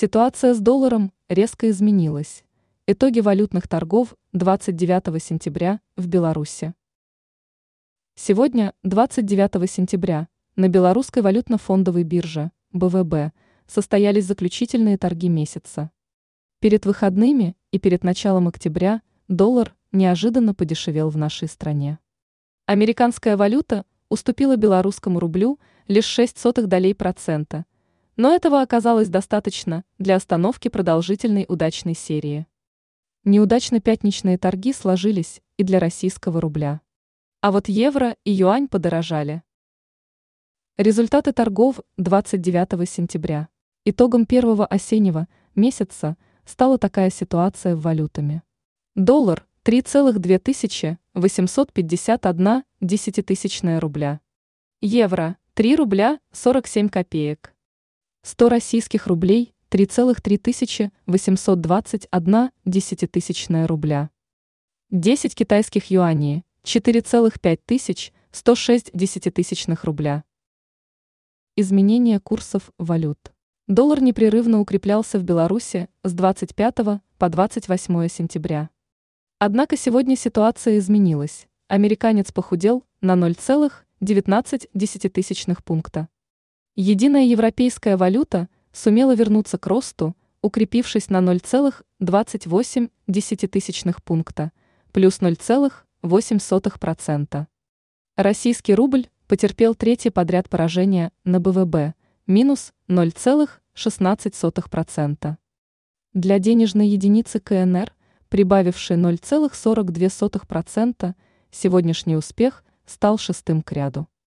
Ситуация с долларом резко изменилась. Итоги валютных торгов 29 сентября в Беларуси. Сегодня, 29 сентября, на Белорусской валютно-фондовой бирже, БВБ, состоялись заключительные торги месяца. Перед выходными и перед началом октября доллар неожиданно подешевел в нашей стране. Американская валюта уступила белорусскому рублю лишь 6 сотых долей процента, но этого оказалось достаточно для остановки продолжительной удачной серии. Неудачно пятничные торги сложились и для российского рубля. А вот евро и юань подорожали. Результаты торгов 29 сентября. Итогом первого осеннего месяца стала такая ситуация в валютами. Доллар 3,2851 десятитысячная рубля. Евро 3 рубля 47 копеек. 100 российских рублей 3,3821 десятитысячная рубля. 10 китайских юаней 4,5106 десятитысячных рубля. Изменение курсов валют. Доллар непрерывно укреплялся в Беларуси с 25 по 28 сентября. Однако сегодня ситуация изменилась. Американец похудел на 0,19 пункта. Единая европейская валюта – сумела вернуться к росту, укрепившись на 0,28 пункта, плюс 0,8%. Российский рубль потерпел третье подряд поражение на БВБ, минус 0,16%. Для денежной единицы КНР, прибавившей 0,42%, сегодняшний успех стал шестым к ряду.